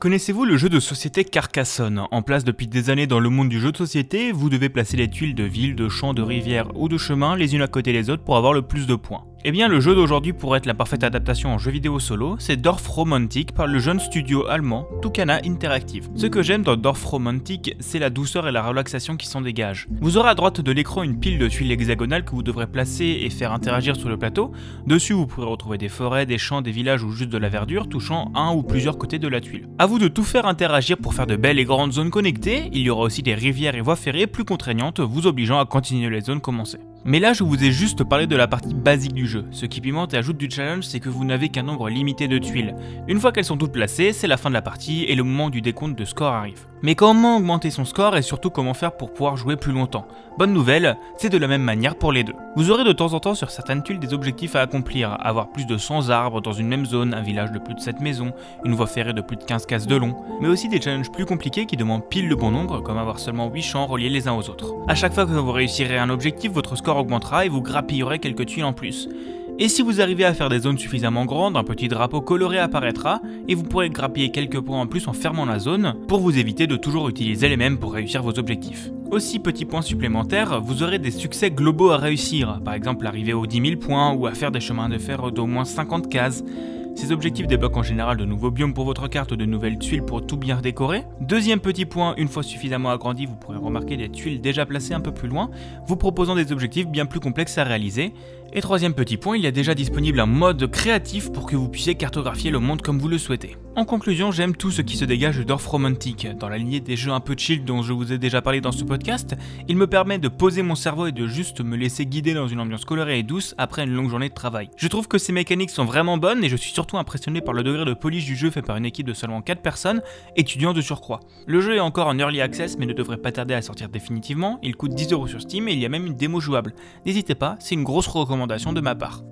Connaissez-vous le jeu de société Carcassonne? En place depuis des années dans le monde du jeu de société, vous devez placer les tuiles de villes, de champs, de rivières ou de chemins les unes à côté des autres pour avoir le plus de points. Eh bien, le jeu d'aujourd'hui pourrait être la parfaite adaptation en jeu vidéo solo, c'est Dorf Romantic par le jeune studio allemand Tucana Interactive. Ce que j'aime dans Dorf Romantic, c'est la douceur et la relaxation qui s'en dégagent. Vous aurez à droite de l'écran une pile de tuiles hexagonales que vous devrez placer et faire interagir sur le plateau. Dessus, vous pourrez retrouver des forêts, des champs, des villages ou juste de la verdure touchant un ou plusieurs côtés de la tuile. A vous de tout faire interagir pour faire de belles et grandes zones connectées. Il y aura aussi des rivières et voies ferrées plus contraignantes, vous obligeant à continuer les zones commencées. Mais là, je vous ai juste parlé de la partie basique du jeu. Ce qui pimente et ajoute du challenge, c'est que vous n'avez qu'un nombre limité de tuiles. Une fois qu'elles sont toutes placées, c'est la fin de la partie et le moment du décompte de score arrive. Mais comment augmenter son score et surtout comment faire pour pouvoir jouer plus longtemps? Bonne nouvelle, c'est de la même manière pour les deux. Vous aurez de temps en temps sur certaines tuiles des objectifs à accomplir, avoir plus de 100 arbres dans une même zone, un village de plus de 7 maisons, une voie ferrée de plus de 15 cases de long, mais aussi des challenges plus compliqués qui demandent pile le bon nombre, comme avoir seulement 8 champs reliés les uns aux autres. A chaque fois que vous réussirez un objectif, votre score augmentera et vous grappillerez quelques tuiles en plus. Et si vous arrivez à faire des zones suffisamment grandes, un petit drapeau coloré apparaîtra et vous pourrez grappiller quelques points en plus en fermant la zone pour vous éviter de toujours utiliser les mêmes pour réussir vos objectifs. Aussi, petit point supplémentaire, vous aurez des succès globaux à réussir, par exemple arriver aux 10 000 points ou à faire des chemins de fer d'au moins 50 cases. Ces objectifs débloquent en général de nouveaux biomes pour votre carte ou de nouvelles tuiles pour tout bien décorer. Deuxième petit point, une fois suffisamment agrandi, vous pourrez remarquer des tuiles déjà placées un peu plus loin, vous proposant des objectifs bien plus complexes à réaliser. Et troisième petit point, il y a déjà disponible un mode créatif pour que vous puissiez cartographier le monde comme vous le souhaitez. En conclusion, j'aime tout ce qui se dégage Dorf Romantic. Dans la lignée des jeux un peu chill dont je vous ai déjà parlé dans ce podcast, il me permet de poser mon cerveau et de juste me laisser guider dans une ambiance colorée et douce après une longue journée de travail. Je trouve que ces mécaniques sont vraiment bonnes et je suis surtout impressionné par le degré de polish du jeu fait par une équipe de seulement 4 personnes, étudiants de surcroît. Le jeu est encore en early access mais ne devrait pas tarder à sortir définitivement, il coûte 10€ sur Steam et il y a même une démo jouable. N'hésitez pas, c'est une grosse recommandation de ma part.